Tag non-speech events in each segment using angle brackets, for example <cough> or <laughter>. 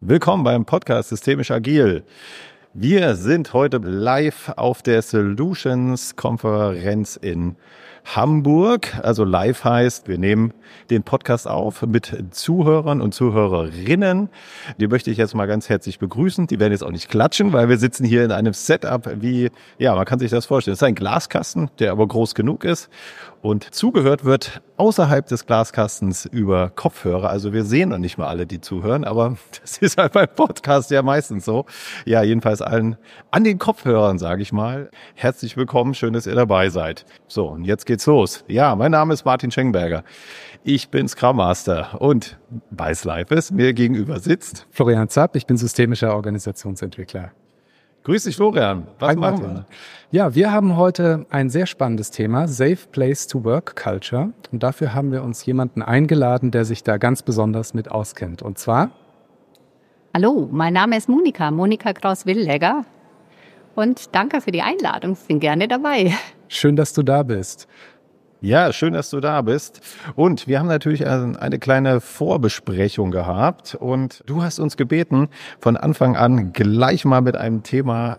Willkommen beim Podcast Systemisch Agil. Wir sind heute live auf der Solutions Konferenz in Hamburg. Also live heißt, wir nehmen den Podcast auf mit Zuhörern und Zuhörerinnen. Die möchte ich jetzt mal ganz herzlich begrüßen. Die werden jetzt auch nicht klatschen, weil wir sitzen hier in einem Setup wie, ja, man kann sich das vorstellen. Es ist ein Glaskasten, der aber groß genug ist. Und zugehört wird außerhalb des Glaskastens über Kopfhörer. Also wir sehen noch nicht mal alle, die zuhören, aber <laughs> das ist halt beim Podcast ja meistens so. Ja, jedenfalls allen an den Kopfhörern, sage ich mal. Herzlich willkommen, schön, dass ihr dabei seid. So, und jetzt geht's los. Ja, mein Name ist Martin Schengenberger. Ich bin Scrum Master und bei Slife mir gegenüber sitzt Florian Zapp, ich bin systemischer Organisationsentwickler. Grüß dich, Florian. Was Hi, machen wir? Ja, wir haben heute ein sehr spannendes Thema, Safe Place to Work Culture. Und dafür haben wir uns jemanden eingeladen, der sich da ganz besonders mit auskennt. Und zwar? Hallo, mein Name ist Monika, Monika Kraus-Willegger. Und danke für die Einladung. Ich bin gerne dabei. Schön, dass du da bist. Ja, schön, dass du da bist. Und wir haben natürlich eine kleine Vorbesprechung gehabt und du hast uns gebeten, von Anfang an gleich mal mit einem Thema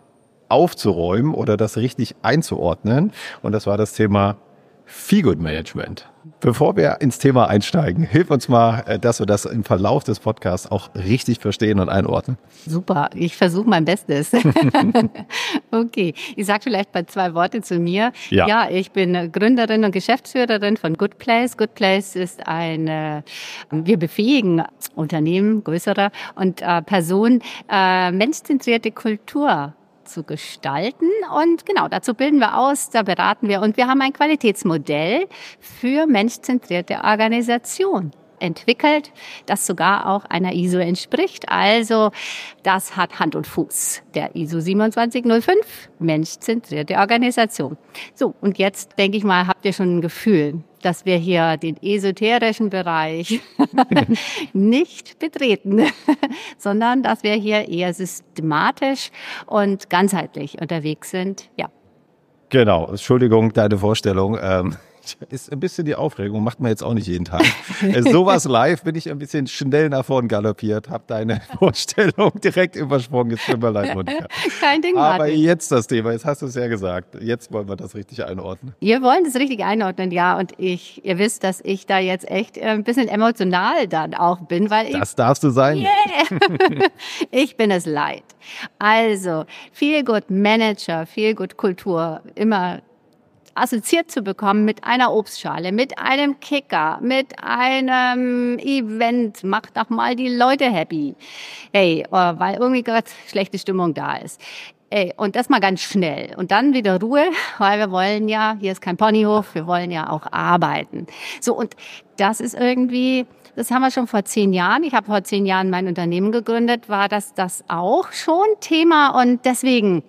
aufzuräumen oder das richtig einzuordnen. Und das war das Thema Feelgood Management. Bevor wir ins Thema einsteigen, hilf uns mal, äh, dass wir das im Verlauf des Podcasts auch richtig verstehen und einordnen. Super, ich versuche mein Bestes. <laughs> okay, ich sage vielleicht bei zwei Worte zu mir. Ja. ja, ich bin Gründerin und Geschäftsführerin von Good Place. Good Place ist ein, wir befähigen Unternehmen, größere und äh, Personen, äh, menschzentrierte Kultur zu gestalten. Und genau, dazu bilden wir aus, da beraten wir und wir haben ein Qualitätsmodell für menschzentrierte Organisation entwickelt, das sogar auch einer ISO entspricht. Also das hat Hand und Fuß. Der ISO 2705, menschzentrierte Organisation. So, und jetzt denke ich mal, habt ihr schon ein Gefühl, dass wir hier den esoterischen Bereich <laughs> nicht betreten, <laughs> sondern dass wir hier eher systematisch und ganzheitlich unterwegs sind. Ja. Genau, Entschuldigung, deine Vorstellung. Ähm ist ein bisschen die Aufregung, macht man jetzt auch nicht jeden Tag. Äh, sowas <laughs> live bin ich ein bisschen schnell nach vorn galoppiert, habe deine <laughs> Vorstellung direkt übersprungen. Es tut mir leid, Monika. Kein Ding, Aber Martin. jetzt das Thema, jetzt hast du es ja gesagt. Jetzt wollen wir das richtig einordnen. Wir wollen das richtig einordnen, ja. Und ich, ihr wisst, dass ich da jetzt echt äh, ein bisschen emotional dann auch bin, weil ich. Das darfst du sein. Yeah. <laughs> ich bin es leid. Also, viel gut Manager, viel gut Kultur, immer assoziiert zu bekommen mit einer Obstschale, mit einem Kicker, mit einem Event, macht doch mal die Leute happy. Hey, oh, weil irgendwie gerade schlechte Stimmung da ist. Ey, und das mal ganz schnell. Und dann wieder Ruhe, <laughs> weil wir wollen ja, hier ist kein Ponyhof, wir wollen ja auch arbeiten. So, und das ist irgendwie, das haben wir schon vor zehn Jahren. Ich habe vor zehn Jahren mein Unternehmen gegründet, war das das auch schon Thema. Und deswegen,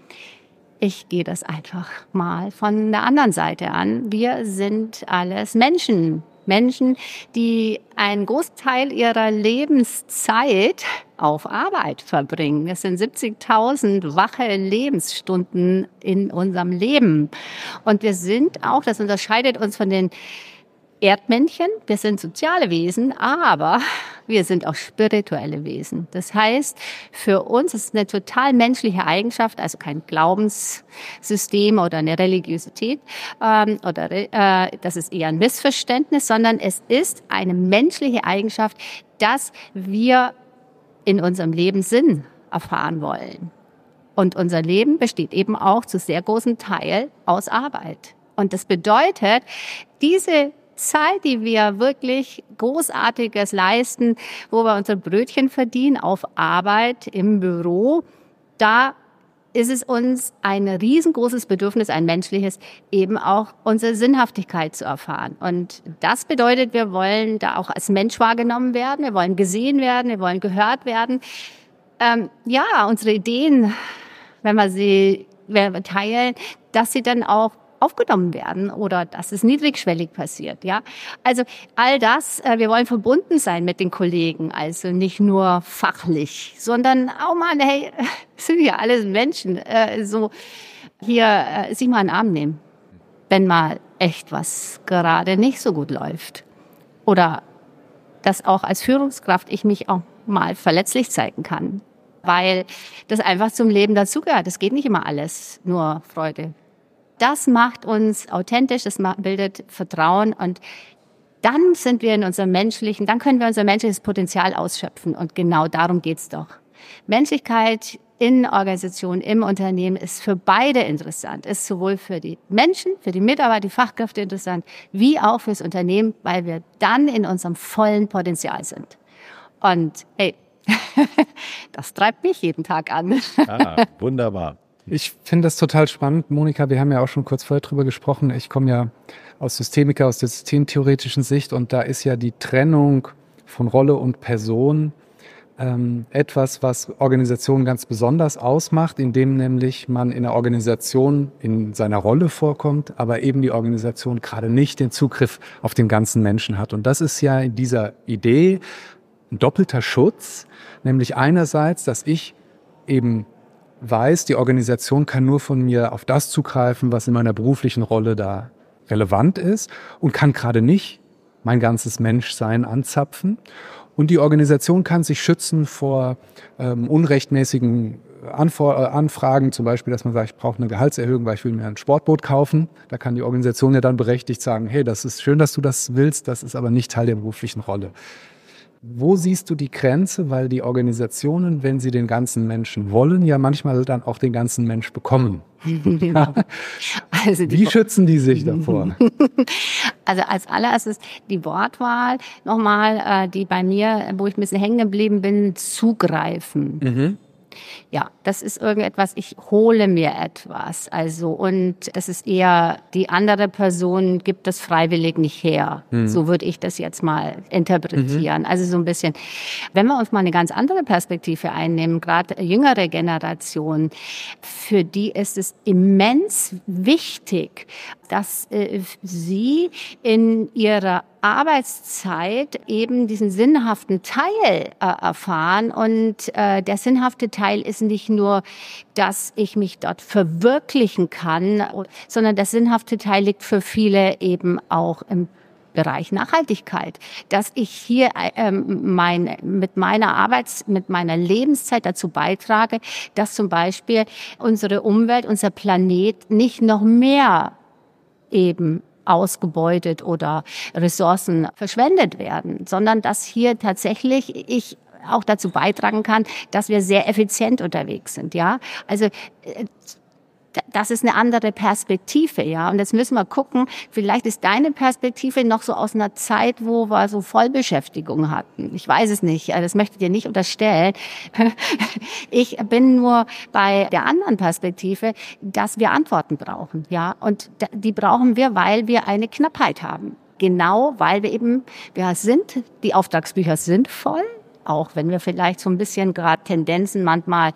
ich gehe das einfach mal von der anderen Seite an. Wir sind alles Menschen. Menschen, die einen Großteil ihrer Lebenszeit auf Arbeit verbringen. Es sind 70.000 wache Lebensstunden in unserem Leben. Und wir sind auch, das unterscheidet uns von den Erdmännchen, wir sind soziale Wesen, aber wir sind auch spirituelle Wesen. Das heißt, für uns ist es eine total menschliche Eigenschaft, also kein Glaubenssystem oder eine Religiosität ähm, oder äh, das ist eher ein Missverständnis, sondern es ist eine menschliche Eigenschaft, dass wir in unserem Leben Sinn erfahren wollen. Und unser Leben besteht eben auch zu sehr großen Teil aus Arbeit. Und das bedeutet, diese Zeit, die wir wirklich Großartiges leisten, wo wir unser Brötchen verdienen auf Arbeit im Büro, da ist es uns ein riesengroßes Bedürfnis, ein menschliches, eben auch unsere Sinnhaftigkeit zu erfahren. Und das bedeutet, wir wollen da auch als Mensch wahrgenommen werden, wir wollen gesehen werden, wir wollen gehört werden. Ähm, ja, unsere Ideen, wenn wir sie wenn wir teilen, dass sie dann auch aufgenommen werden oder dass es niedrigschwellig passiert. Ja, also all das. Äh, wir wollen verbunden sein mit den Kollegen, also nicht nur fachlich, sondern auch mal, hey, <laughs> sind ja alles Menschen. Äh, so hier äh, sich mal einen Arm nehmen, wenn mal echt was gerade nicht so gut läuft oder dass auch als Führungskraft ich mich auch mal verletzlich zeigen kann, weil das einfach zum Leben dazugehört. Es geht nicht immer alles nur Freude. Das macht uns authentisch, das bildet Vertrauen und dann sind wir in unserem menschlichen, dann können wir unser menschliches Potenzial ausschöpfen und genau darum geht's doch. Menschlichkeit in Organisationen, im Unternehmen ist für beide interessant, ist sowohl für die Menschen, für die Mitarbeiter, die Fachkräfte interessant, wie auch fürs Unternehmen, weil wir dann in unserem vollen Potenzial sind. Und hey, <laughs> das treibt mich jeden Tag an. Ah, wunderbar. Ich finde das total spannend, Monika. Wir haben ja auch schon kurz vorher drüber gesprochen. Ich komme ja aus Systemiker, aus der systemtheoretischen Sicht und da ist ja die Trennung von Rolle und Person ähm, etwas, was Organisationen ganz besonders ausmacht, indem nämlich man in der Organisation in seiner Rolle vorkommt, aber eben die Organisation gerade nicht den Zugriff auf den ganzen Menschen hat. Und das ist ja in dieser Idee ein doppelter Schutz, nämlich einerseits, dass ich eben weiß, die Organisation kann nur von mir auf das zugreifen, was in meiner beruflichen Rolle da relevant ist und kann gerade nicht mein ganzes Menschsein anzapfen. Und die Organisation kann sich schützen vor ähm, unrechtmäßigen Anfor äh, Anfragen, zum Beispiel, dass man sagt, ich brauche eine Gehaltserhöhung, weil ich will mir ein Sportboot kaufen. Da kann die Organisation ja dann berechtigt sagen, hey, das ist schön, dass du das willst, das ist aber nicht Teil der beruflichen Rolle. Wo siehst du die Grenze? Weil die Organisationen, wenn sie den ganzen Menschen wollen, ja manchmal dann auch den ganzen Mensch bekommen. <laughs> <laughs> also Wie schützen die sich davor? <laughs> Also als allererstes die Wortwahl nochmal, äh, die bei mir, wo ich ein bisschen hängen geblieben bin, zugreifen. Mhm ja, das ist irgendetwas, ich hole mir etwas. Also, und das ist eher, die andere Person gibt das freiwillig nicht her. Mhm. So würde ich das jetzt mal interpretieren. Mhm. Also so ein bisschen, wenn wir uns mal eine ganz andere Perspektive einnehmen, gerade jüngere Generation, für die ist es immens wichtig, dass äh, sie in ihrer Arbeitszeit eben diesen sinnhaften Teil äh, erfahren. Und äh, der sinnhafte Teil ist nicht nur, dass ich mich dort verwirklichen kann, sondern der sinnhafte Teil liegt für viele eben auch im Bereich Nachhaltigkeit, dass ich hier ähm, mein, mit meiner Arbeits-, mit meiner Lebenszeit dazu beitrage, dass zum Beispiel unsere Umwelt, unser Planet nicht noch mehr eben ausgebeutet oder Ressourcen verschwendet werden, sondern dass hier tatsächlich ich auch dazu beitragen kann, dass wir sehr effizient unterwegs sind, ja. Also äh, das ist eine andere Perspektive, ja. Und jetzt müssen wir gucken, vielleicht ist deine Perspektive noch so aus einer Zeit, wo wir so Vollbeschäftigung hatten. Ich weiß es nicht. Das möchte ich dir nicht unterstellen. <laughs> Ich bin nur bei der anderen Perspektive, dass wir Antworten brauchen, ja. Und die brauchen wir, weil wir eine Knappheit haben. Genau, weil wir eben, wir sind, die Auftragsbücher sind voll, auch wenn wir vielleicht so ein bisschen gerade Tendenzen manchmal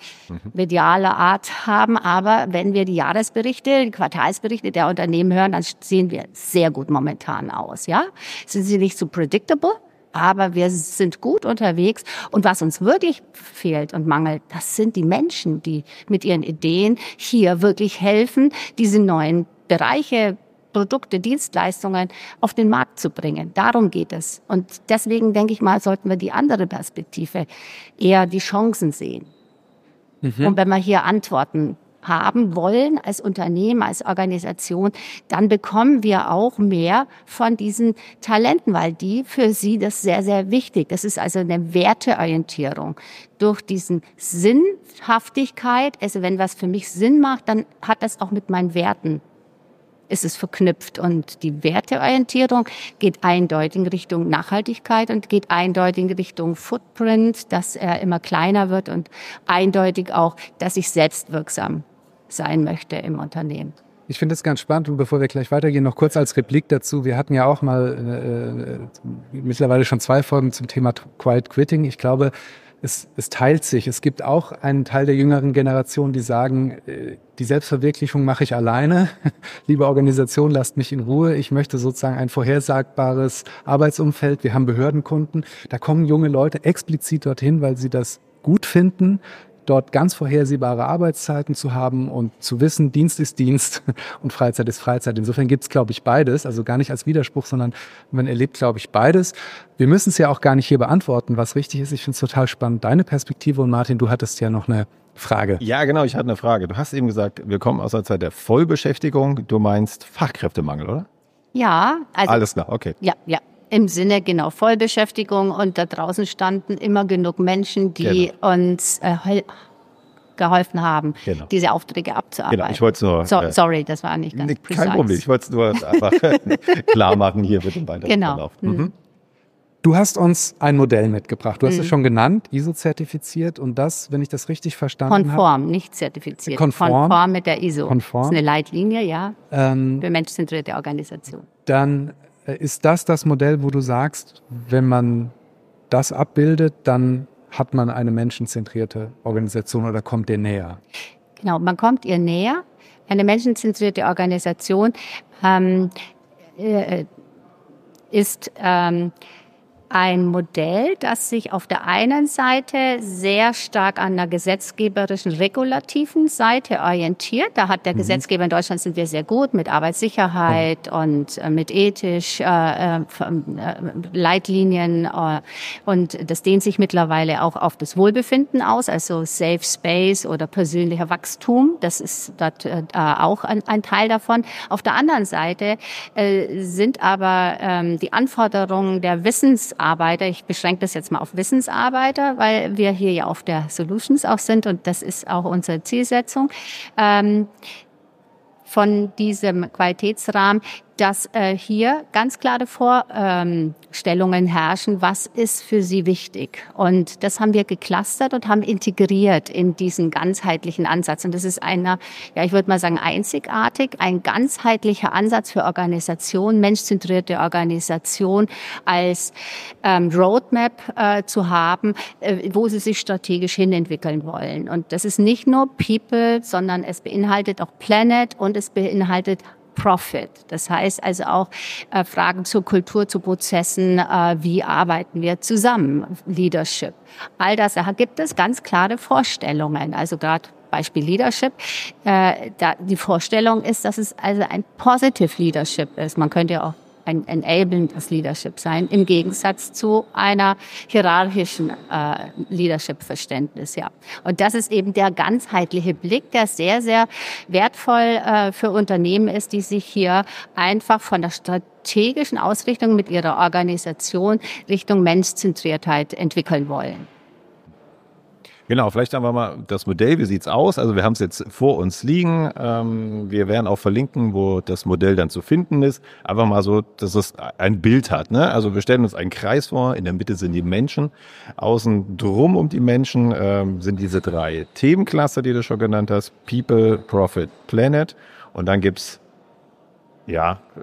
mediale Art haben. Aber wenn wir die Jahresberichte, die Quartalsberichte der Unternehmen hören, dann sehen wir sehr gut momentan aus. Ja, sind sie nicht so predictable? aber wir sind gut unterwegs. Und was uns wirklich fehlt und mangelt, das sind die Menschen, die mit ihren Ideen hier wirklich helfen, diese neuen Bereiche Produkte, Dienstleistungen auf den Markt zu bringen. Darum geht es. Und deswegen denke ich mal, sollten wir die andere Perspektive eher die Chancen sehen. Mhm. Und wenn wir hier Antworten haben wollen als Unternehmen, als Organisation, dann bekommen wir auch mehr von diesen Talenten, weil die für sie das sehr, sehr wichtig. Das ist also eine Werteorientierung. Durch diesen Sinnhaftigkeit, also wenn was für mich Sinn macht, dann hat das auch mit meinen Werten ist es verknüpft. Und die Werteorientierung geht eindeutig in Richtung Nachhaltigkeit und geht eindeutig in Richtung Footprint, dass er immer kleiner wird und eindeutig auch, dass ich selbstwirksam sein möchte im Unternehmen. Ich finde es ganz spannend und bevor wir gleich weitergehen, noch kurz als Replik dazu. Wir hatten ja auch mal äh, äh mittlerweile schon zwei Folgen zum Thema Quiet Quitting. Ich glaube, es, es teilt sich. Es gibt auch einen Teil der jüngeren Generation, die sagen, äh, die Selbstverwirklichung mache ich alleine. <laughs> Liebe Organisation, lasst mich in Ruhe. Ich möchte sozusagen ein vorhersagbares Arbeitsumfeld. Wir haben Behördenkunden. Da kommen junge Leute explizit dorthin, weil sie das gut finden, dort ganz vorhersehbare Arbeitszeiten zu haben und zu wissen, Dienst ist Dienst <laughs> und Freizeit ist Freizeit. Insofern gibt es, glaube ich, beides. Also gar nicht als Widerspruch, sondern man erlebt, glaube ich, beides. Wir müssen es ja auch gar nicht hier beantworten, was richtig ist. Ich finde es total spannend, deine Perspektive. Und Martin, du hattest ja noch eine Frage. Ja, genau, ich hatte eine Frage. Du hast eben gesagt, wir kommen aus der Zeit der Vollbeschäftigung. Du meinst Fachkräftemangel, oder? Ja, also. Alles klar, okay. Ja, ja. Im Sinne genau Vollbeschäftigung und da draußen standen immer genug Menschen, die genau. uns äh, geholfen haben, genau. diese Aufträge abzuarbeiten. Genau, ich wollte es nur. So, äh, sorry, das war nicht ganz nee, Kein Problem, ich wollte es nur einfach <laughs> klar machen hier mit dem weiteren genau. Verlauf. Mhm. mhm. Du hast uns ein Modell mitgebracht. Du hast mhm. es schon genannt, ISO-zertifiziert und das, wenn ich das richtig verstanden habe. Konform, hab, nicht zertifiziert. Konform, konform mit der ISO. Konform. Das ist eine Leitlinie, ja, ähm, für menschenzentrierte Organisation. Dann ist das das Modell, wo du sagst, wenn man das abbildet, dann hat man eine menschenzentrierte Organisation oder kommt der näher? Genau, man kommt ihr näher. Eine menschenzentrierte Organisation ähm, äh, ist ähm, ein Modell, das sich auf der einen Seite sehr stark an der gesetzgeberischen, regulativen Seite orientiert. Da hat der mhm. Gesetzgeber in Deutschland sind wir sehr gut mit Arbeitssicherheit mhm. und äh, mit ethisch äh, äh, äh Leitlinien äh, und das dehnt sich mittlerweile auch auf das Wohlbefinden aus, also Safe Space oder persönlicher Wachstum. Das ist dort äh, auch ein, ein, Teil davon. Auf der anderen Seite sind aber ähm, die Anforderungen der Wissens Wissensarbeiter, ich beschränke das jetzt mal auf Wissensarbeiter, weil wir hier ja auf der Solutions auch sind und das ist auch unsere Zielsetzung. Ähm, von diesem Qualitätsrahmen, dass äh, hier ganz klare Vorstellungen herrschen, was ist für sie wichtig. Und das haben wir geclustert und haben integriert in diesen ganzheitlichen Ansatz. Und das ist einer, ja, ich würde mal sagen, einzigartig, ein ganzheitlicher Ansatz für Organisation, menschzentrierte Organisation als ähm, Roadmap äh, zu haben, äh, wo sie sich strategisch hinentwickeln wollen. Und das ist nicht nur People, sondern es beinhaltet auch Planet und es beinhaltet Profit. Das heißt also auch äh, Fragen zur Kultur, zu Prozessen, äh, wie arbeiten wir zusammen, Leadership. All das, da gibt es ganz klare Vorstellungen. Also gerade Beispiel Leadership. Äh, da, die Vorstellung ist, dass es also ein Positive Leadership ist. Man könnte ja auch ein enablendes Leadership sein, im Gegensatz zu einer hierarchischen äh, Leadership-Verständnis. Ja. Und das ist eben der ganzheitliche Blick, der sehr, sehr wertvoll äh, für Unternehmen ist, die sich hier einfach von der strategischen Ausrichtung mit ihrer Organisation Richtung Menschzentriertheit entwickeln wollen. Genau, vielleicht haben wir mal das Modell, wie sieht's aus? Also wir haben es jetzt vor uns liegen. Ähm, wir werden auch verlinken, wo das Modell dann zu finden ist. Einfach mal so, dass es ein Bild hat. Ne? Also wir stellen uns einen Kreis vor, in der Mitte sind die Menschen, außen drum um die Menschen ähm, sind diese drei Themenklasse, die du schon genannt hast. People, Profit, Planet. Und dann gibt's ja, äh,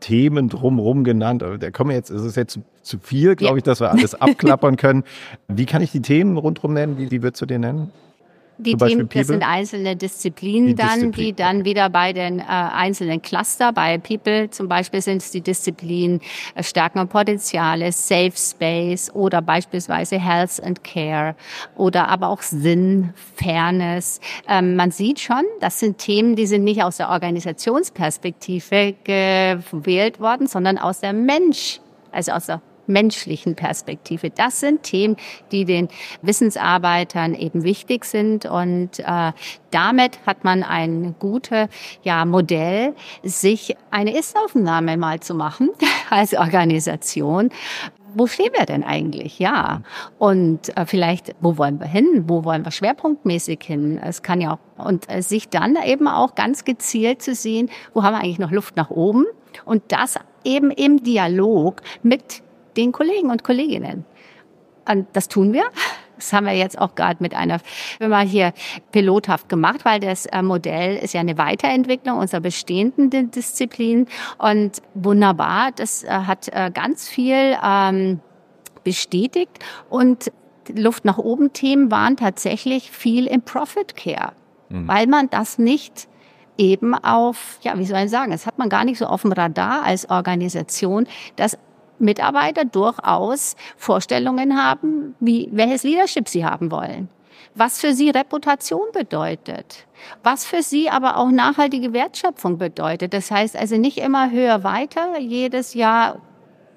Themen drumherum genannt. Da kommen jetzt, es ist jetzt zu viel, glaube ja. ich, dass wir alles <laughs> abklappern können. Wie kann ich die Themen rundherum nennen? Wie, wie würdest du den nennen? Die Themen, das sind einzelne Disziplinen die dann, Disziplin. die dann wieder bei den äh, einzelnen Cluster, bei People zum Beispiel sind es die Disziplinen äh, Stärken und Potenziale, Safe Space oder beispielsweise Health and Care oder aber auch Sinn, Fairness. Ähm, man sieht schon, das sind Themen, die sind nicht aus der Organisationsperspektive gewählt worden, sondern aus der Mensch, also aus der menschlichen Perspektive. Das sind Themen, die den Wissensarbeitern eben wichtig sind und äh, damit hat man ein gutes ja, Modell, sich eine Ist-Aufnahme mal zu machen <laughs> als Organisation wo stehen wir denn eigentlich? Ja. Und äh, vielleicht, wo wollen wir hin? Wo wollen wir schwerpunktmäßig hin? Es kann ja auch, und äh, sich dann eben auch ganz gezielt zu sehen, wo haben wir eigentlich noch Luft nach oben? Und das eben im Dialog mit den Kollegen und Kolleginnen. Und das tun wir. Das haben wir jetzt auch gerade mit einer Firma hier pilothaft gemacht, weil das äh, Modell ist ja eine Weiterentwicklung unserer bestehenden Disziplinen und wunderbar. Das äh, hat äh, ganz viel ähm, bestätigt und Luft nach oben Themen waren tatsächlich viel im Profit Care, mhm. weil man das nicht eben auf, ja, wie soll ich sagen, das hat man gar nicht so auf dem Radar als Organisation, dass Mitarbeiter durchaus Vorstellungen haben, wie, welches Leadership sie haben wollen. was für sie Reputation bedeutet, was für sie aber auch nachhaltige Wertschöpfung bedeutet. Das heißt also nicht immer höher weiter, jedes Jahr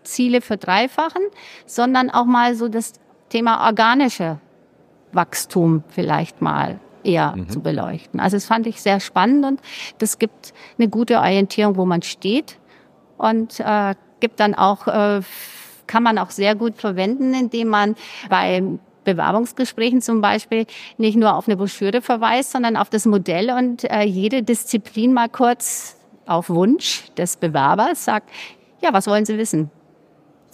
Ziele verdreifachen, sondern auch mal so das Thema organische Wachstum vielleicht mal eher mhm. zu beleuchten. Also das fand ich sehr spannend und das gibt eine gute Orientierung, wo man steht und äh, gibt dann auch äh, kann man auch sehr gut verwenden, indem man bei Bewerbungsgesprächen zum Beispiel nicht nur auf eine Broschüre verweist, sondern auf das Modell und äh, jede Disziplin mal kurz auf Wunsch des Bewerbers sagt, ja, was wollen Sie wissen?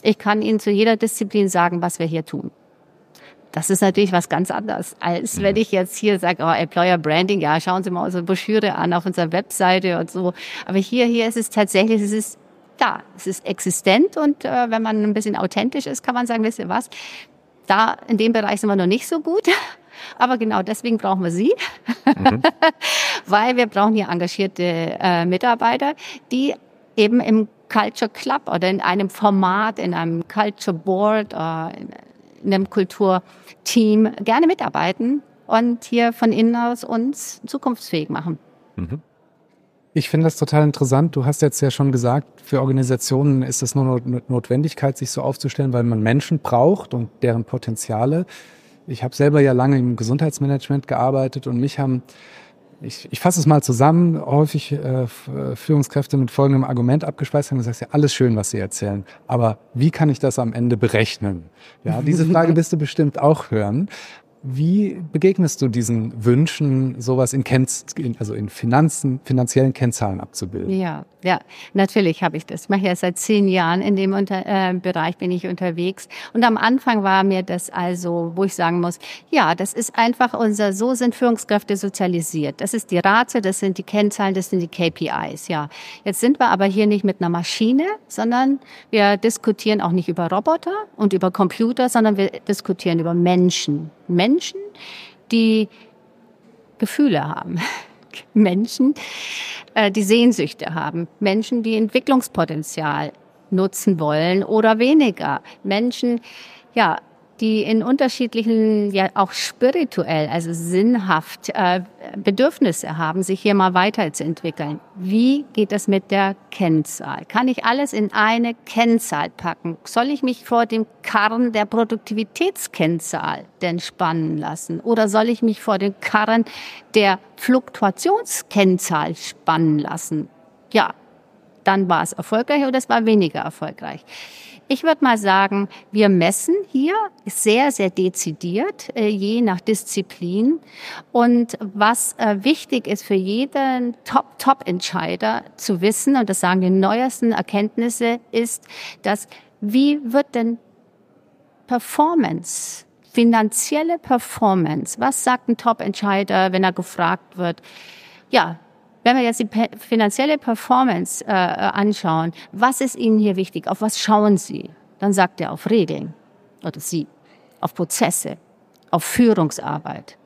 Ich kann Ihnen zu jeder Disziplin sagen, was wir hier tun. Das ist natürlich was ganz anderes, als wenn ich jetzt hier sage, oh, Employer Branding, ja, schauen Sie mal unsere Broschüre an auf unserer Webseite und so. Aber hier, hier ist es tatsächlich, es ist da, es ist existent und äh, wenn man ein bisschen authentisch ist, kann man sagen, wisst ihr was, da in dem Bereich sind wir noch nicht so gut. <laughs> Aber genau deswegen brauchen wir Sie, mhm. <laughs> weil wir brauchen hier engagierte äh, Mitarbeiter, die eben im Culture Club oder in einem Format, in einem Culture Board, äh, in einem Kulturteam gerne mitarbeiten und hier von innen aus uns zukunftsfähig machen. Mhm. Ich finde das total interessant. Du hast jetzt ja schon gesagt, für Organisationen ist es nur eine Notwendigkeit, sich so aufzustellen, weil man Menschen braucht und deren Potenziale. Ich habe selber ja lange im Gesundheitsmanagement gearbeitet und mich haben, ich, ich fasse es mal zusammen, häufig äh, Führungskräfte mit folgendem Argument abgespeist haben gesagt, ja, alles schön, was sie erzählen, aber wie kann ich das am Ende berechnen? Ja, diese Frage <laughs> wirst du bestimmt auch hören. Wie begegnest du diesen Wünschen, sowas in, Kenz also in Finanzen, finanziellen Kennzahlen abzubilden? Ja, ja, natürlich habe ich das. Ich mache ja seit zehn Jahren in dem unter, äh, Bereich bin ich unterwegs. Und am Anfang war mir das also, wo ich sagen muss, ja, das ist einfach unser, so sind Führungskräfte sozialisiert. Das ist die Rate, das sind die Kennzahlen, das sind die KPIs, ja. Jetzt sind wir aber hier nicht mit einer Maschine, sondern wir diskutieren auch nicht über Roboter und über Computer, sondern wir diskutieren über Menschen. Menschen, die Gefühle haben. <laughs> Menschen, äh, die Sehnsüchte haben. Menschen, die Entwicklungspotenzial nutzen wollen oder weniger. Menschen, ja, die in unterschiedlichen, ja auch spirituell, also sinnhaft äh, Bedürfnisse haben, sich hier mal weiterzuentwickeln. Wie geht das mit der Kennzahl? Kann ich alles in eine Kennzahl packen? Soll ich mich vor dem Karren der Produktivitätskennzahl denn spannen lassen? Oder soll ich mich vor dem Karren der Fluktuationskennzahl spannen lassen? Ja, dann war es erfolgreich oder es war weniger erfolgreich. Ich würde mal sagen, wir messen hier sehr, sehr dezidiert, äh, je nach Disziplin. Und was äh, wichtig ist für jeden Top-Top-Entscheider zu wissen, und das sagen die neuesten Erkenntnisse, ist, dass wie wird denn Performance, finanzielle Performance, was sagt ein Top-Entscheider, wenn er gefragt wird? Ja, wenn wir jetzt die finanzielle Performance äh, anschauen, was ist Ihnen hier wichtig? Auf was schauen Sie? Dann sagt er auf Regeln oder Sie, auf Prozesse, auf Führungsarbeit.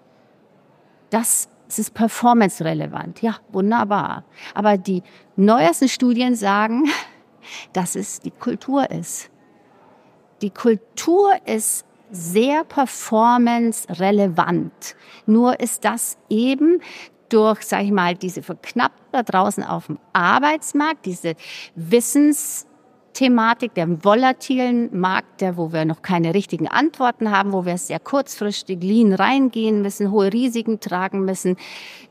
Das ist performance-relevant. Ja, wunderbar. Aber die neuesten Studien sagen, <laughs> dass es die Kultur ist. Die Kultur ist sehr performance-relevant. Nur ist das eben durch, sage ich mal, diese Verknappung da draußen auf dem Arbeitsmarkt, diese Wissens Thematik, der volatilen Markt, der, wo wir noch keine richtigen Antworten haben, wo wir sehr kurzfristig lean reingehen müssen, hohe Risiken tragen müssen.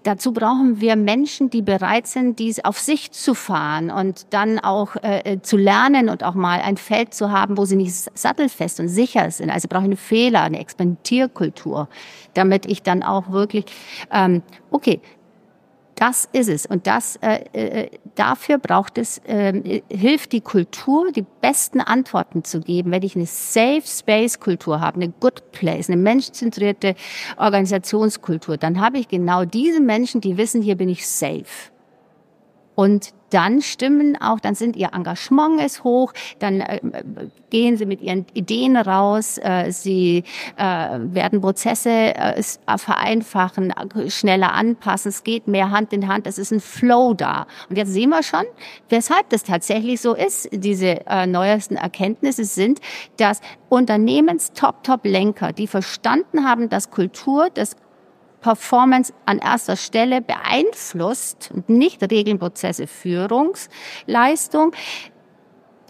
Dazu brauchen wir Menschen, die bereit sind, dies auf sich zu fahren und dann auch äh, äh zu lernen und auch mal ein Feld zu haben, wo sie nicht sattelfest und sicher sind. Also brauche ich eine Fehler, eine Experimentierkultur, damit ich dann auch wirklich, ähm, okay, das ist es. Und das, äh, äh, dafür braucht es, äh, hilft die Kultur, die besten Antworten zu geben. Wenn ich eine Safe Space Kultur habe, eine Good Place, eine menschenzentrierte Organisationskultur, dann habe ich genau diese Menschen, die wissen, hier bin ich safe. Und dann stimmen auch, dann sind ihr Engagement ist hoch, dann äh, gehen sie mit ihren Ideen raus, äh, sie äh, werden Prozesse äh, vereinfachen, schneller anpassen, es geht mehr Hand in Hand, es ist ein Flow da. Und jetzt sehen wir schon, weshalb das tatsächlich so ist. Diese äh, neuesten Erkenntnisse sind, dass Unternehmens-Top-Top-Lenker, die verstanden haben, dass Kultur das Performance an erster Stelle beeinflusst und nicht Regelprozesse Führungsleistung,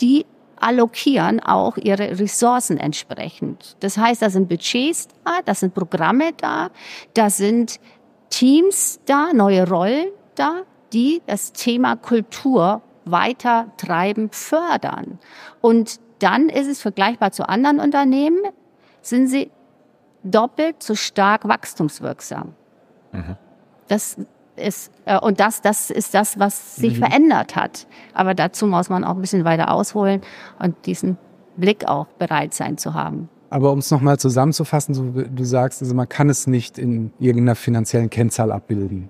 die allokieren auch ihre Ressourcen entsprechend. Das heißt, da sind Budgets da, da sind Programme da, da sind Teams da, neue Rollen da, die das Thema Kultur weiter treiben, fördern. Und dann ist es vergleichbar zu anderen Unternehmen, sind sie doppelt so stark wachstumswirksam. Mhm. Das ist, äh, und das, das ist das, was sich mhm. verändert hat. Aber dazu muss man auch ein bisschen weiter ausholen und diesen Blick auch bereit sein zu haben. Aber um es nochmal zusammenzufassen, so, du sagst, also man kann es nicht in irgendeiner finanziellen Kennzahl abbilden.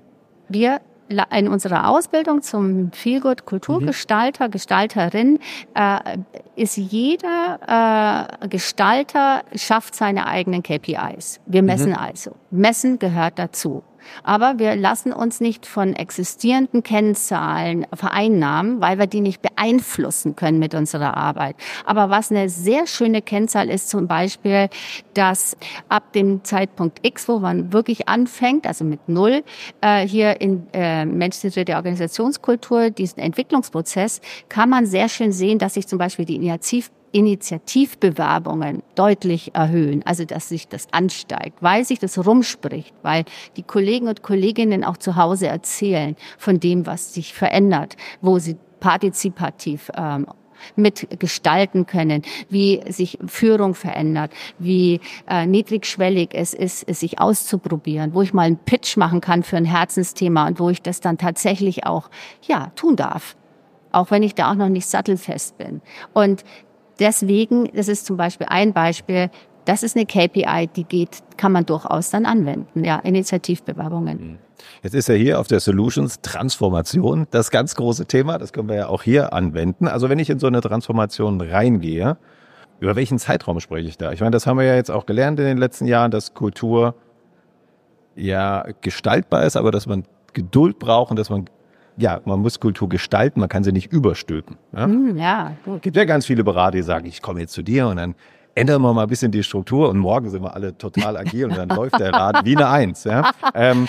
Wir in unserer Ausbildung zum Feelgood Kulturgestalter, mhm. Gestalterin, äh, ist jeder äh, Gestalter schafft seine eigenen KPIs. Wir messen mhm. also. Messen gehört dazu. Aber wir lassen uns nicht von existierenden Kennzahlen vereinnahmen, weil wir die nicht beeinflussen können mit unserer Arbeit. Aber was eine sehr schöne Kennzahl ist zum Beispiel, dass ab dem Zeitpunkt X, wo man wirklich anfängt, also mit Null, äh, hier in äh, menschenzentrierte Organisationskultur, diesen Entwicklungsprozess, kann man sehr schön sehen, dass sich zum Beispiel die Initiativ Initiativbewerbungen deutlich erhöhen, also dass sich das ansteigt, weil sich das rumspricht, weil die Kollegen und Kolleginnen auch zu Hause erzählen von dem, was sich verändert, wo sie partizipativ ähm, mitgestalten können, wie sich Führung verändert, wie äh, niedrigschwellig es ist, es sich auszuprobieren, wo ich mal einen Pitch machen kann für ein Herzensthema und wo ich das dann tatsächlich auch ja tun darf auch wenn ich da auch noch nicht sattelfest bin. Und deswegen, das ist zum Beispiel ein Beispiel, das ist eine KPI, die geht, kann man durchaus dann anwenden, ja, Initiativbewerbungen. Mhm. Jetzt ist ja hier auf der Solutions Transformation das ganz große Thema. Das können wir ja auch hier anwenden. Also wenn ich in so eine Transformation reingehe, über welchen Zeitraum spreche ich da? Ich meine, das haben wir ja jetzt auch gelernt in den letzten Jahren, dass Kultur ja gestaltbar ist, aber dass man Geduld braucht und dass man ja, man muss Kultur gestalten, man kann sie nicht überstülpen. Ja, hm, ja gut. gibt ja ganz viele Berater, die sagen, ich komme jetzt zu dir und dann ändern wir mal ein bisschen die Struktur und morgen sind wir alle total agil und dann <laughs> läuft der Laden wie eine Eins. Ja? Ähm,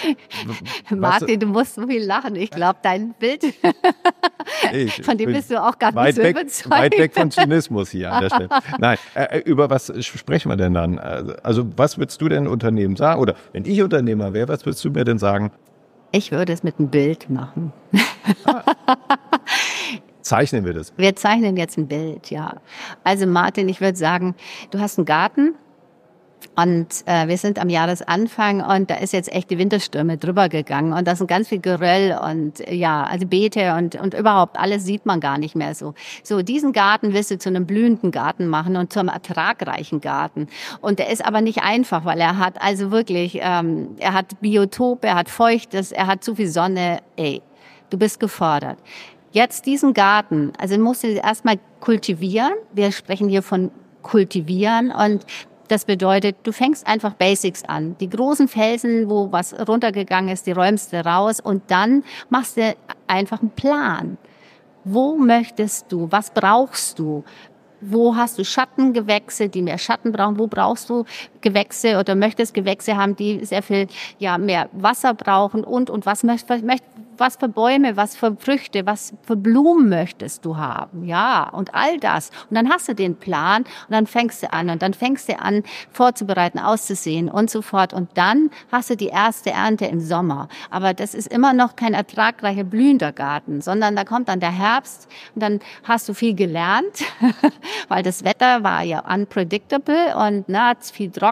Martin, du musst so viel lachen. Ich glaube, dein Bild, <laughs> ich, von dem bist du auch gar nicht so weg, überzeugt. Weit weg von Zynismus hier an der Stelle. <laughs> Nein, äh, äh, über was sprechen wir denn dann? Also was würdest du denn Unternehmen sagen? Oder wenn ich Unternehmer wäre, was würdest du mir denn sagen? Ich würde es mit einem Bild machen. Ah. <laughs> Zeichnen wir das? Wir zeichnen jetzt ein Bild, ja. Also Martin, ich würde sagen, du hast einen Garten und äh, wir sind am Jahresanfang und da ist jetzt echt die Winterstürme drüber gegangen und da sind ganz viel Geröll und ja, also Beete und, und überhaupt alles sieht man gar nicht mehr so. So, diesen Garten willst du zu einem blühenden Garten machen und zum ertragreichen Garten. Und der ist aber nicht einfach, weil er hat also wirklich, ähm, er hat Biotop, er hat Feuchtes, er hat zu viel Sonne. Ey, du bist gefordert. Jetzt diesen Garten, also musst du erstmal kultivieren. Wir sprechen hier von kultivieren und das bedeutet, du fängst einfach Basics an. Die großen Felsen, wo was runtergegangen ist, die räumst du raus und dann machst du einfach einen Plan. Wo möchtest du? Was brauchst du? Wo hast du Schattengewächse, die mehr Schatten brauchen? Wo brauchst du Gewächse oder möchtest Gewächse haben, die sehr viel ja, mehr Wasser brauchen? Und, und was möchtest, was für Bäume, was für Früchte, was für Blumen möchtest du haben, ja, und all das. Und dann hast du den Plan und dann fängst du an und dann fängst du an, vorzubereiten, auszusehen und so fort. Und dann hast du die erste Ernte im Sommer. Aber das ist immer noch kein ertragreicher blühender Garten, sondern da kommt dann der Herbst und dann hast du viel gelernt, <laughs> weil das Wetter war ja unpredictable und na, viel trocken.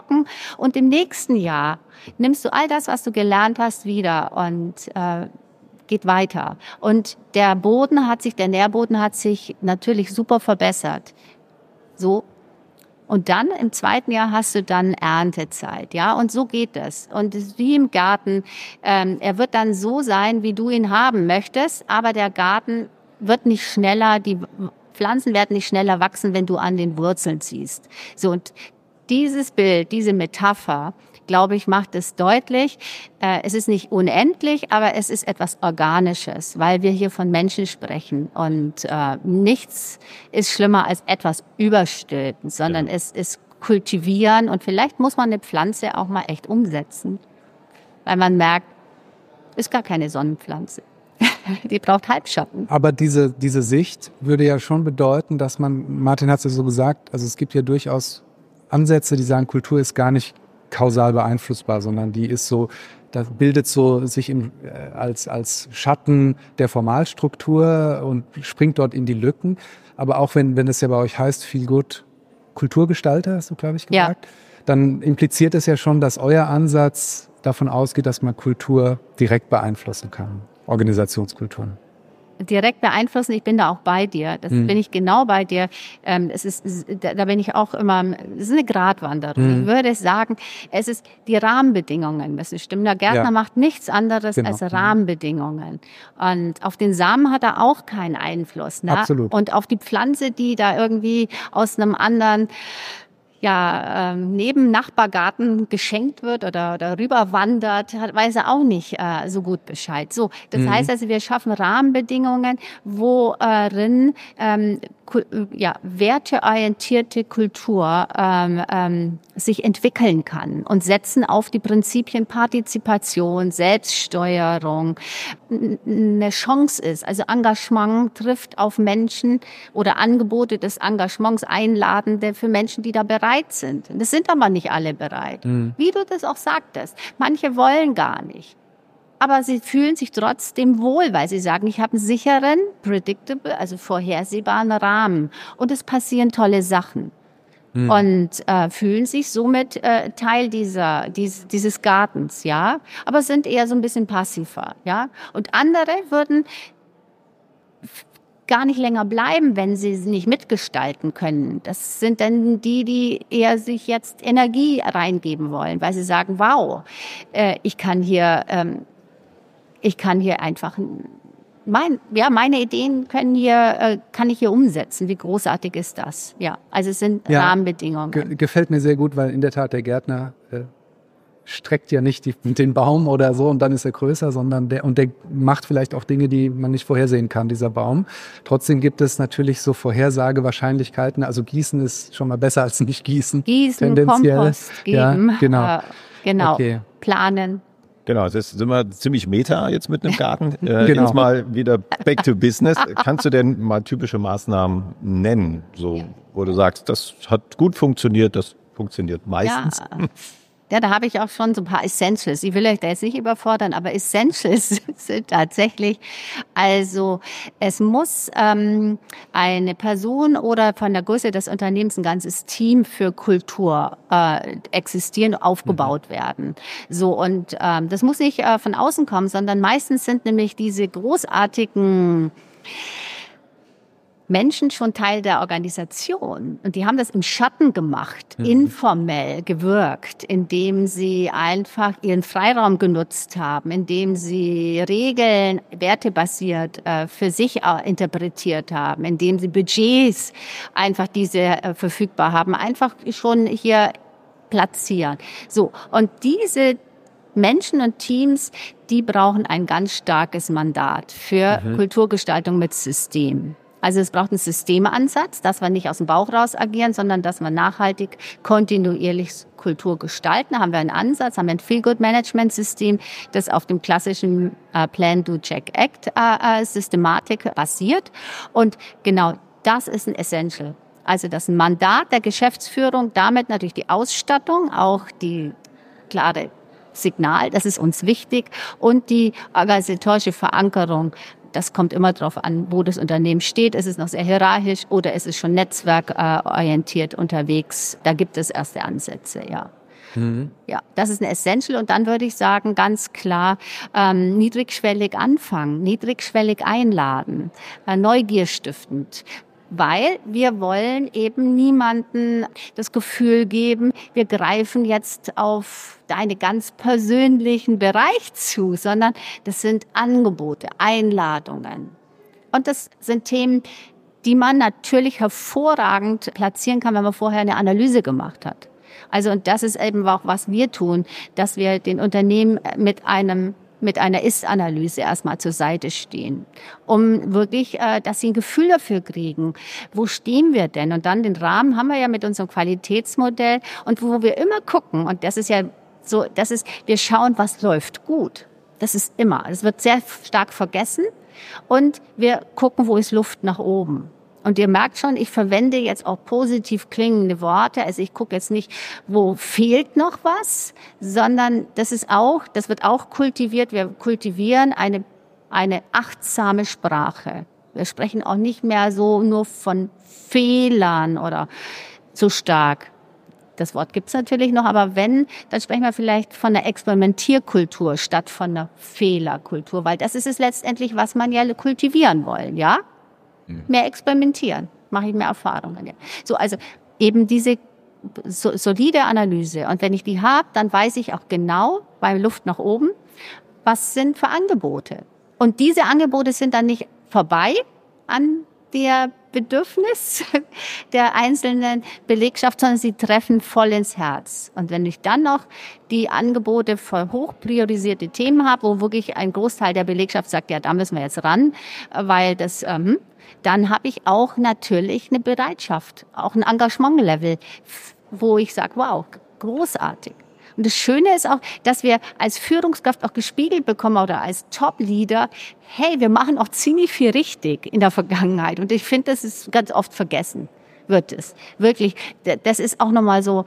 Und im nächsten Jahr nimmst du all das, was du gelernt hast, wieder und äh, geht weiter. Und der Boden hat sich, der Nährboden hat sich natürlich super verbessert. So. Und dann im zweiten Jahr hast du dann Erntezeit, ja. Und so geht es. Und wie im Garten. Ähm, er wird dann so sein, wie du ihn haben möchtest, aber der Garten wird nicht schneller, die Pflanzen werden nicht schneller wachsen, wenn du an den Wurzeln ziehst. So, und dieses Bild, diese Metapher, glaube ich, macht es deutlich. Äh, es ist nicht unendlich, aber es ist etwas Organisches, weil wir hier von Menschen sprechen. Und äh, nichts ist schlimmer als etwas überstülpen, sondern ja. es ist kultivieren. Und vielleicht muss man eine Pflanze auch mal echt umsetzen, weil man merkt, ist gar keine Sonnenpflanze. <laughs> Die braucht Halbschatten. Aber diese, diese Sicht würde ja schon bedeuten, dass man, Martin hat es ja so gesagt, also es gibt ja durchaus Ansätze, die sagen, Kultur ist gar nicht kausal beeinflussbar, sondern die ist so, das bildet so sich im, äh, als, als Schatten der Formalstruktur und springt dort in die Lücken. Aber auch wenn, wenn es ja bei euch heißt, viel gut Kulturgestalter, hast du, glaube ich, gesagt, ja. dann impliziert es ja schon, dass euer Ansatz davon ausgeht, dass man Kultur direkt beeinflussen kann, Organisationskulturen direkt beeinflussen. Ich bin da auch bei dir. Das mhm. bin ich genau bei dir. Ähm, es ist, da, bin ich auch immer, es ist eine Gratwanderung. Mhm. Ich würde sagen, es ist, die Rahmenbedingungen müssen stimmen. Der Gärtner ja. macht nichts anderes genau. als mhm. Rahmenbedingungen. Und auf den Samen hat er auch keinen Einfluss. Ne? Absolut. Und auf die Pflanze, die da irgendwie aus einem anderen ja ähm, neben Nachbargarten geschenkt wird oder, oder rüberwandert, hat, weiß er auch nicht äh, so gut Bescheid. So, das mhm. heißt also, wir schaffen Rahmenbedingungen, worin ähm, ja, werteorientierte Kultur ähm, ähm, sich entwickeln kann und setzen auf die Prinzipien Partizipation, Selbststeuerung eine Chance ist. Also Engagement trifft auf Menschen oder Angebote des Engagements einladende für Menschen, die da bereit sind. Das sind aber nicht alle bereit. Mhm. Wie du das auch sagtest. Manche wollen gar nicht aber sie fühlen sich trotzdem wohl, weil sie sagen, ich habe einen sicheren, predictable, also vorhersehbaren Rahmen und es passieren tolle Sachen. Mhm. Und äh, fühlen sich somit äh, Teil dieser, dies, dieses Gartens, ja, aber sind eher so ein bisschen passiver, ja. Und andere würden gar nicht länger bleiben, wenn sie nicht mitgestalten können. Das sind dann die, die eher sich jetzt Energie reingeben wollen, weil sie sagen, wow, äh, ich kann hier ähm, ich kann hier einfach mein, ja, meine Ideen können hier, äh, kann ich hier umsetzen. Wie großartig ist das? Ja, also es sind ja, Rahmenbedingungen. Ge gefällt mir sehr gut, weil in der Tat der Gärtner äh, streckt ja nicht die, den Baum oder so und dann ist er größer, sondern der, und der macht vielleicht auch Dinge, die man nicht vorhersehen kann, dieser Baum. Trotzdem gibt es natürlich so Vorhersagewahrscheinlichkeiten. Also Gießen ist schon mal besser als nicht Gießen. Gießen, Kompost geben. Ja, genau. Äh, genau. Okay. Planen. Genau, das sind wir ziemlich meta jetzt mit einem Garten. <laughs> Äh, genau. Jetzt mal wieder back to business. Kannst du denn mal typische Maßnahmen nennen, so wo du sagst, das hat gut funktioniert, das funktioniert meistens? Ja. <laughs> Ja, da habe ich auch schon so ein paar Essentials. Ich will euch da jetzt nicht überfordern, aber Essentials <laughs> sind tatsächlich, also es muss ähm, eine Person oder von der Größe des Unternehmens ein ganzes Team für Kultur äh, existieren, aufgebaut mhm. werden. So und ähm, das muss nicht äh, von außen kommen, sondern meistens sind nämlich diese großartigen Menschen schon Teil der Organisation. Und die haben das im Schatten gemacht, mhm. informell gewirkt, indem sie einfach ihren Freiraum genutzt haben, indem sie Regeln wertebasiert äh, für sich äh, interpretiert haben, indem sie Budgets einfach diese äh, verfügbar haben, einfach schon hier platzieren. So. Und diese Menschen und Teams, die brauchen ein ganz starkes Mandat für mhm. Kulturgestaltung mit System. Also es braucht einen Systemansatz, dass wir nicht aus dem Bauch raus agieren, sondern dass wir nachhaltig kontinuierlich Kultur gestalten. Da haben wir einen Ansatz, haben wir ein Feel-Good-Management-System, das auf dem klassischen äh, Plan, Do, Check, Act äh, äh, basiert. Und genau das ist ein Essential. Also das Mandat der Geschäftsführung, damit natürlich die Ausstattung, auch die klare Signal, das ist uns wichtig und die organisatorische Verankerung das kommt immer darauf an, wo das Unternehmen steht. Ist es noch sehr hierarchisch oder ist es schon netzwerkorientiert unterwegs? Da gibt es erste Ansätze, ja. Mhm. Ja, das ist ein Essential. Und dann würde ich sagen, ganz klar, ähm, niedrigschwellig anfangen, niedrigschwellig einladen, äh, neugierstiftend weil wir wollen eben niemanden das Gefühl geben, wir greifen jetzt auf deine ganz persönlichen Bereich zu, sondern das sind Angebote, Einladungen. Und das sind Themen, die man natürlich hervorragend platzieren kann, wenn man vorher eine Analyse gemacht hat. Also und das ist eben auch, was wir tun, dass wir den Unternehmen mit einem mit einer Ist-Analyse erstmal zur Seite stehen, um wirklich, äh, dass sie ein Gefühl dafür kriegen, wo stehen wir denn? Und dann den Rahmen haben wir ja mit unserem Qualitätsmodell und wo wir immer gucken, und das ist ja so, das ist, wir schauen, was läuft gut. Das ist immer. Es wird sehr stark vergessen und wir gucken, wo ist Luft nach oben. Und ihr merkt schon, ich verwende jetzt auch positiv klingende Worte. Also ich gucke jetzt nicht, wo fehlt noch was, sondern das ist auch, das wird auch kultiviert. Wir kultivieren eine, eine achtsame Sprache. Wir sprechen auch nicht mehr so nur von Fehlern oder so stark. Das Wort gibt's natürlich noch, aber wenn, dann sprechen wir vielleicht von einer Experimentierkultur statt von einer Fehlerkultur, weil das ist es letztendlich, was man ja kultivieren wollen, ja? Mehr experimentieren, mache ich mehr Erfahrungen. So, also eben diese so, solide Analyse. Und wenn ich die habe, dann weiß ich auch genau bei Luft nach oben, was sind für Angebote. Und diese Angebote sind dann nicht vorbei an der Bedürfnis <laughs> der einzelnen Belegschaft, sondern sie treffen voll ins Herz. Und wenn ich dann noch die Angebote für hochpriorisierte Themen habe, wo wirklich ein Großteil der Belegschaft sagt, ja, da müssen wir jetzt ran, weil das, ähm, dann habe ich auch natürlich eine Bereitschaft, auch ein Engagementlevel, wo ich sage, wow, großartig. Und das Schöne ist auch, dass wir als Führungskraft auch gespiegelt bekommen oder als Top-Leader, hey, wir machen auch ziemlich viel richtig in der Vergangenheit. Und ich finde, das ist ganz oft vergessen, wird es. Wirklich, das ist auch nochmal so,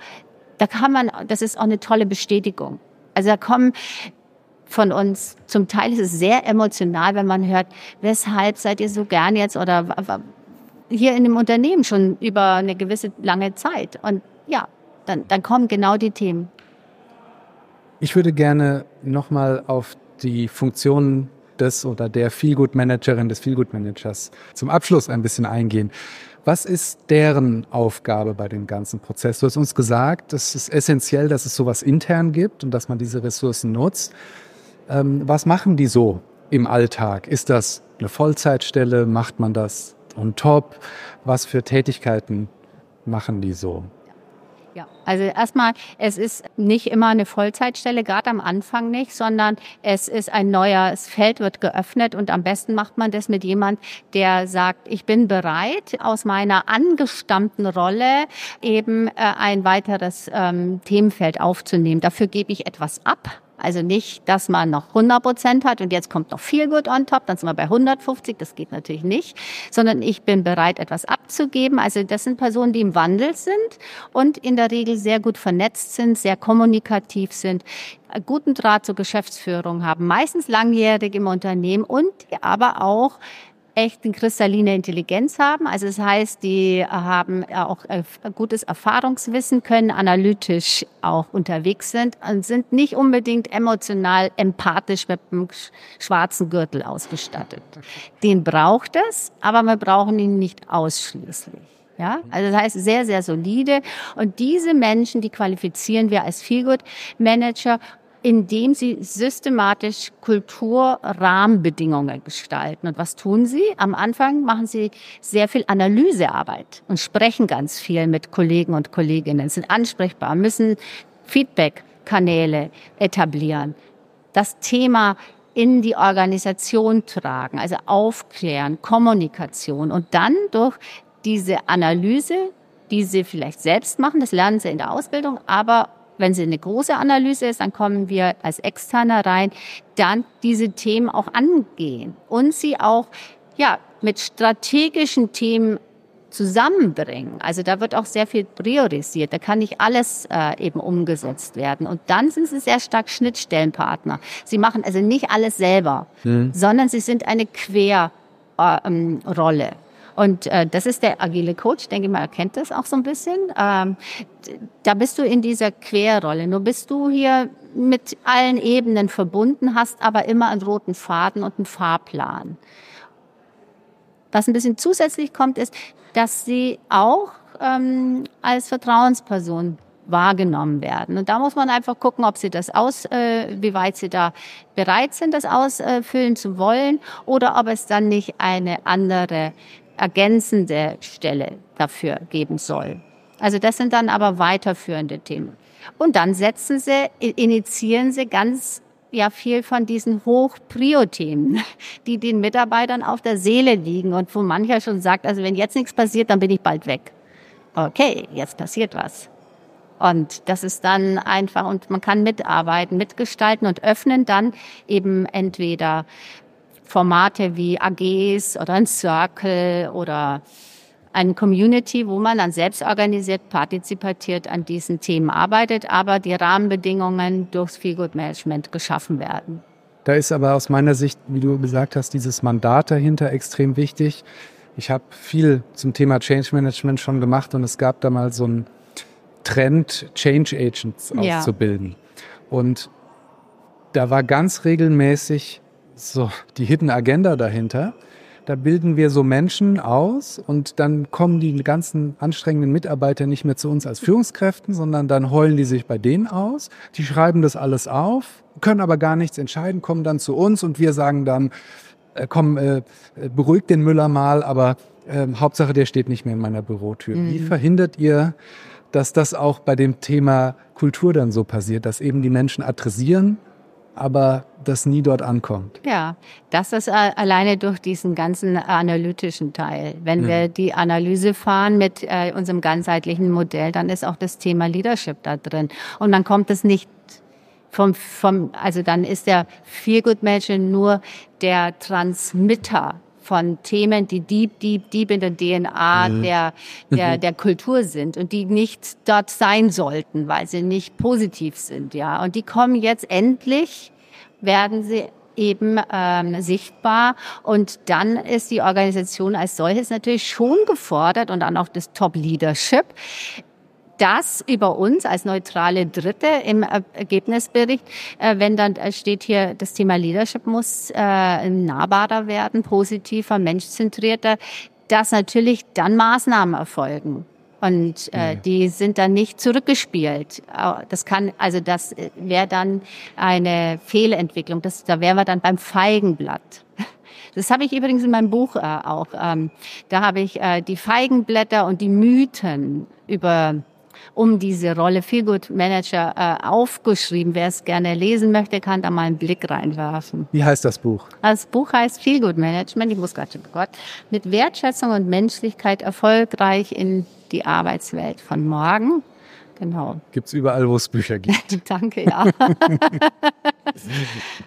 da kann man, das ist auch eine tolle Bestätigung. Also da kommen von uns, zum Teil ist es sehr emotional, wenn man hört, weshalb seid ihr so gern jetzt oder hier in dem Unternehmen schon über eine gewisse lange Zeit. Und ja, dann, dann kommen genau die Themen. Ich würde gerne nochmal auf die Funktionen des oder der Feelgood Managerin, des Feelgood Managers zum Abschluss ein bisschen eingehen. Was ist deren Aufgabe bei dem ganzen Prozess? Du hast uns gesagt, es ist essentiell, dass es sowas intern gibt und dass man diese Ressourcen nutzt. Ähm, was machen die so im Alltag? Ist das eine Vollzeitstelle? Macht man das on top? Was für Tätigkeiten machen die so? Also erstmal, es ist nicht immer eine Vollzeitstelle, gerade am Anfang nicht, sondern es ist ein neues Feld, wird geöffnet und am besten macht man das mit jemand, der sagt, ich bin bereit, aus meiner angestammten Rolle eben äh, ein weiteres ähm, Themenfeld aufzunehmen. Dafür gebe ich etwas ab also nicht, dass man noch 100 Prozent hat und jetzt kommt noch viel gut on top, dann sind wir bei 150, das geht natürlich nicht, sondern ich bin bereit, etwas abzugeben. Also das sind Personen, die im Wandel sind und in der Regel sehr gut vernetzt sind, sehr kommunikativ sind, guten Draht zur Geschäftsführung haben, meistens langjährig im Unternehmen und aber auch echt eine kristalline Intelligenz haben. Also das heißt, die haben auch gutes Erfahrungswissen, können analytisch auch unterwegs sind und sind nicht unbedingt emotional empathisch mit einem schwarzen Gürtel ausgestattet. Den braucht es, aber wir brauchen ihn nicht ausschließlich. Ja, also das heißt sehr, sehr solide. Und diese Menschen, die qualifizieren wir als Feelgood Manager indem sie systematisch Kulturrahmenbedingungen gestalten. Und was tun sie? Am Anfang machen sie sehr viel Analysearbeit und sprechen ganz viel mit Kollegen und Kolleginnen, sind ansprechbar, müssen Feedback-Kanäle etablieren. Das Thema in die Organisation tragen, also aufklären, Kommunikation und dann durch diese Analyse, die sie vielleicht selbst machen, das lernen sie in der Ausbildung, aber wenn sie eine große Analyse ist, dann kommen wir als Externer rein, dann diese Themen auch angehen und sie auch ja, mit strategischen Themen zusammenbringen. Also da wird auch sehr viel priorisiert. Da kann nicht alles äh, eben umgesetzt werden. Und dann sind sie sehr stark Schnittstellenpartner. Sie machen also nicht alles selber, mhm. sondern sie sind eine Querrolle. Äh, ähm, und äh, das ist der agile Coach, denke ich mal, er kennt das auch so ein bisschen. Ähm, da bist du in dieser Querrolle. Nur bist du hier mit allen Ebenen verbunden, hast aber immer einen roten Faden und einen Fahrplan. Was ein bisschen zusätzlich kommt, ist, dass sie auch ähm, als Vertrauensperson wahrgenommen werden. Und da muss man einfach gucken, ob sie das aus, äh, wie weit sie da bereit sind, das ausfüllen zu wollen oder ob es dann nicht eine andere ergänzende Stelle dafür geben soll. Also das sind dann aber weiterführende Themen. Und dann setzen sie, initiieren sie ganz ja viel von diesen Hoch-Prio-Themen, <laughs> die den Mitarbeitern auf der Seele liegen und wo mancher schon sagt, also wenn jetzt nichts passiert, dann bin ich bald weg. Okay, jetzt passiert was. Und das ist dann einfach, und man kann mitarbeiten, mitgestalten und öffnen dann eben entweder Formate wie AGs oder ein Circle oder eine Community, wo man dann selbst organisiert, partizipatiert an diesen Themen arbeitet, aber die Rahmenbedingungen durchs Feelgood Management geschaffen werden. Da ist aber aus meiner Sicht, wie du gesagt hast, dieses Mandat dahinter extrem wichtig. Ich habe viel zum Thema Change Management schon gemacht und es gab da mal so einen Trend, Change Agents auszubilden. Ja. Und da war ganz regelmäßig so die Hidden Agenda dahinter. Da bilden wir so Menschen aus und dann kommen die ganzen anstrengenden Mitarbeiter nicht mehr zu uns als Führungskräften, sondern dann heulen die sich bei denen aus. Die schreiben das alles auf, können aber gar nichts entscheiden, kommen dann zu uns und wir sagen dann, äh, komm, äh, beruhigt den Müller mal, aber äh, Hauptsache, der steht nicht mehr in meiner Bürotür. Mhm. Wie verhindert ihr, dass das auch bei dem Thema Kultur dann so passiert, dass eben die Menschen adressieren, aber das nie dort ankommt. Ja, das ist alleine durch diesen ganzen analytischen Teil. Wenn mhm. wir die Analyse fahren mit äh, unserem ganzheitlichen Modell, dann ist auch das Thema Leadership da drin. Und dann kommt es nicht vom, vom, also dann ist der Feel Good Manager nur der Transmitter von Themen, die deep, deep, deep in der DNA mhm. der, der, mhm. der Kultur sind und die nicht dort sein sollten, weil sie nicht positiv sind, ja. Und die kommen jetzt endlich, werden sie eben ähm, sichtbar. Und dann ist die Organisation als solches natürlich schon gefordert und dann auch das Top-Leadership, das über uns als neutrale Dritte im Ergebnisbericht, äh, wenn dann äh, steht hier, das Thema Leadership muss äh, nahbarer werden, positiver, menschzentrierter, dass natürlich dann Maßnahmen erfolgen. Und äh, die sind dann nicht zurückgespielt. Das kann, also das wäre dann eine Fehlentwicklung. Das, da wären wir dann beim Feigenblatt. <laughs> Das habe ich übrigens in meinem Buch äh, auch. Ähm, da habe ich äh, die Feigenblätter und die Mythen über um diese Rolle Feelgood Manager äh, aufgeschrieben. Wer es gerne lesen möchte, kann da mal einen Blick reinwerfen. Wie heißt das Buch? Das Buch heißt Feelgood Management. Ich muss gerade, oh Gott, mit Wertschätzung und Menschlichkeit erfolgreich in die Arbeitswelt von morgen. Genau. Gibt es überall, wo es Bücher gibt. <laughs> Danke, ja. <laughs>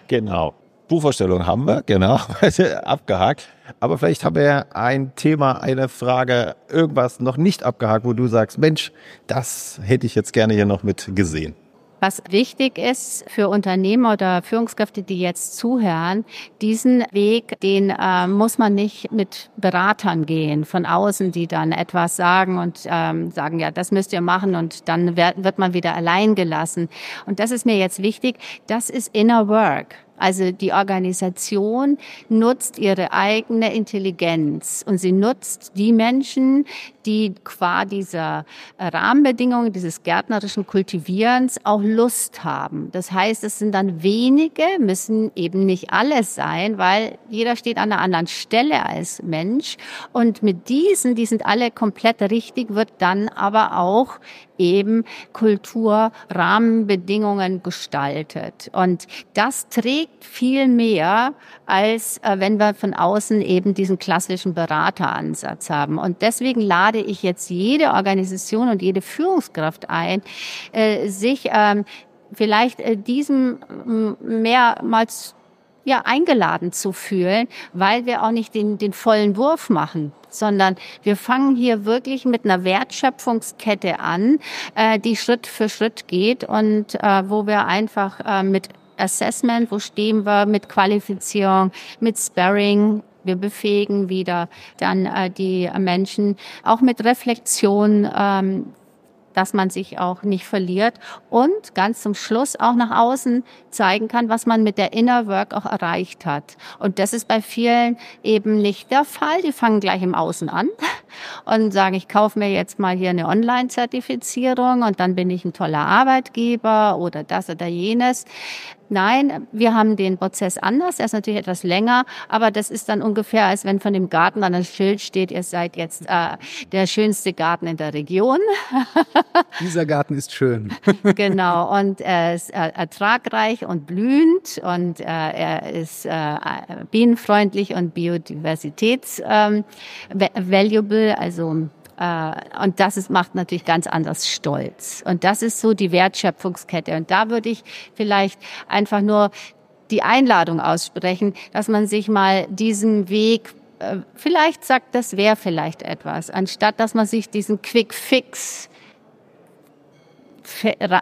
genau. Buchvorstellung haben wir, genau, <laughs> abgehakt. Aber vielleicht haben wir ein Thema, eine Frage, irgendwas noch nicht abgehakt, wo du sagst, Mensch, das hätte ich jetzt gerne hier noch mit gesehen. Was wichtig ist für Unternehmer oder Führungskräfte, die jetzt zuhören, diesen Weg, den äh, muss man nicht mit Beratern gehen von außen, die dann etwas sagen und ähm, sagen, ja, das müsst ihr machen und dann wird, wird man wieder allein gelassen. Und das ist mir jetzt wichtig. Das ist Inner Work. Also die Organisation nutzt ihre eigene Intelligenz und sie nutzt die Menschen, die qua dieser Rahmenbedingungen dieses gärtnerischen Kultivierens auch Lust haben. Das heißt, es sind dann wenige, müssen eben nicht alles sein, weil jeder steht an einer anderen Stelle als Mensch. Und mit diesen, die sind alle komplett richtig, wird dann aber auch eben Kulturrahmenbedingungen gestaltet. Und das trägt viel mehr, als äh, wenn wir von außen eben diesen klassischen Berateransatz haben. Und deswegen lade ich jetzt jede Organisation und jede Führungskraft ein, äh, sich ähm, vielleicht äh, diesem mehrmals ja, eingeladen zu fühlen, weil wir auch nicht den, den vollen Wurf machen, sondern wir fangen hier wirklich mit einer Wertschöpfungskette an, äh, die Schritt für Schritt geht und äh, wo wir einfach äh, mit Assessment, wo stehen wir mit Qualifizierung, mit Sparring, wir befähigen wieder dann äh, die Menschen auch mit Reflexion ähm, dass man sich auch nicht verliert und ganz zum Schluss auch nach außen zeigen kann, was man mit der Inner Work auch erreicht hat. Und das ist bei vielen eben nicht der Fall. Die fangen gleich im Außen an <laughs> und sagen, ich kaufe mir jetzt mal hier eine Online-Zertifizierung und dann bin ich ein toller Arbeitgeber oder das oder jenes. Nein, wir haben den Prozess anders. Er ist natürlich etwas länger, aber das ist dann ungefähr, als wenn von dem Garten an ein Schild steht, ihr seid jetzt äh, der schönste Garten in der Region. <laughs> Dieser Garten ist schön. <laughs> genau, und er ist äh, ertragreich und blühend und äh, er ist äh, bienenfreundlich und biodiversitäts-valuable, ähm, also äh, und das ist, macht natürlich ganz anders stolz. Und das ist so die Wertschöpfungskette. Und da würde ich vielleicht einfach nur die Einladung aussprechen, dass man sich mal diesen Weg äh, vielleicht sagt, das wäre vielleicht etwas, anstatt dass man sich diesen Quick Fix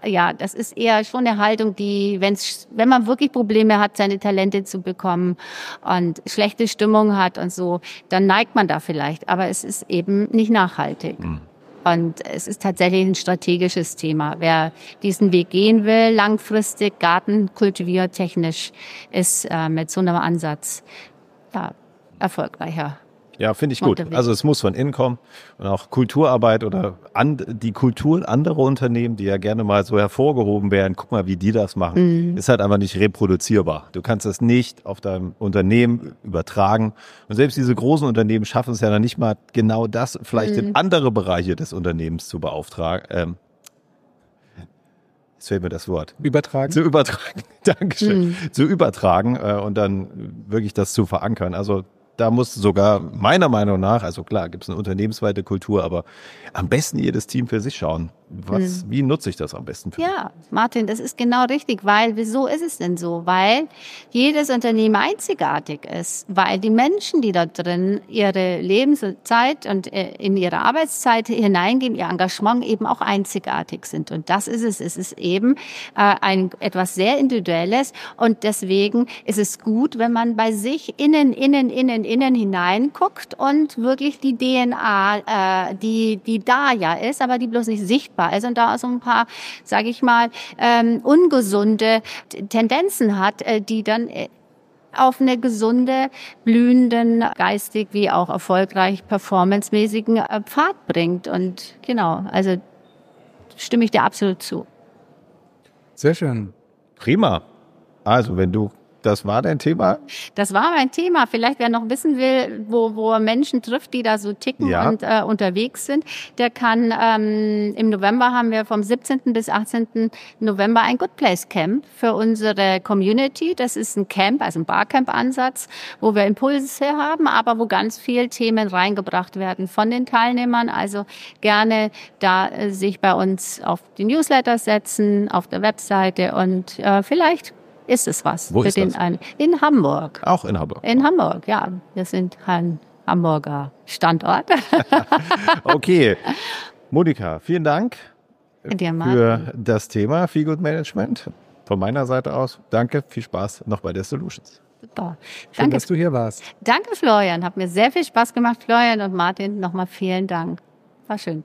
ja, das ist eher schon eine Haltung, die, wenn's, wenn man wirklich Probleme hat, seine Talente zu bekommen und schlechte Stimmung hat und so, dann neigt man da vielleicht. Aber es ist eben nicht nachhaltig. Mhm. Und es ist tatsächlich ein strategisches Thema. Wer diesen Weg gehen will, langfristig, gartenkultiviertechnisch, ist äh, mit so einem Ansatz ja, erfolgreicher. Ja, finde ich gut. Also es muss von innen kommen und auch Kulturarbeit oder an, die Kultur anderer Unternehmen, die ja gerne mal so hervorgehoben werden, guck mal, wie die das machen, mhm. ist halt einfach nicht reproduzierbar. Du kannst das nicht auf deinem Unternehmen übertragen. Und selbst diese großen Unternehmen schaffen es ja dann nicht mal genau das, vielleicht mhm. in andere Bereiche des Unternehmens zu beauftragen. Ähm, Jetzt fehlt mir das Wort. Übertragen? Zu übertragen. <laughs> Dankeschön. Mhm. Zu übertragen äh, und dann wirklich das zu verankern. Also da muss sogar meiner Meinung nach, also klar, gibt es eine unternehmensweite Kultur, aber am besten jedes Team für sich schauen. Was, hm. Wie nutze ich das am besten? Für ja, Martin, das ist genau richtig, weil wieso ist es denn so? Weil jedes Unternehmen einzigartig ist, weil die Menschen, die da drin ihre Lebenszeit und äh, in ihre Arbeitszeit hineingehen, ihr Engagement eben auch einzigartig sind. Und das ist es. Es ist eben äh, ein etwas sehr Individuelles und deswegen ist es gut, wenn man bei sich innen, innen, innen, innen hineinguckt und wirklich die DNA, äh, die, die da ja ist, aber die bloß nicht sichtbar ist und da so ein paar, sage ich mal, ähm, ungesunde Tendenzen hat, äh, die dann äh, auf eine gesunde, blühenden, geistig wie auch erfolgreich performancemäßigen äh, Pfad bringt. Und genau, also stimme ich dir absolut zu. Sehr schön. Prima. Also, wenn du das war dein Thema? Das war mein Thema. Vielleicht wer noch wissen will, wo, wo er Menschen trifft, die da so ticken ja. und äh, unterwegs sind, der kann ähm, im November haben wir vom 17. bis 18. November ein Good Place Camp für unsere Community. Das ist ein Camp, also ein Barcamp-Ansatz, wo wir Impulse haben, aber wo ganz viel Themen reingebracht werden von den Teilnehmern. Also gerne da äh, sich bei uns auf die Newsletter setzen, auf der Webseite und äh, vielleicht ist es was. Wo für ist den das? Einen. In Hamburg. Auch in Hamburg. In Hamburg, ja. Wir sind ein Hamburger Standort. <laughs> okay. Monika, vielen Dank für das Thema Feel Good Management. Von meiner Seite aus, danke, viel Spaß noch bei der Solutions. Super. Schön, danke, dass du hier warst. Danke, Florian. Hat mir sehr viel Spaß gemacht, Florian und Martin. Nochmal vielen Dank. War schön.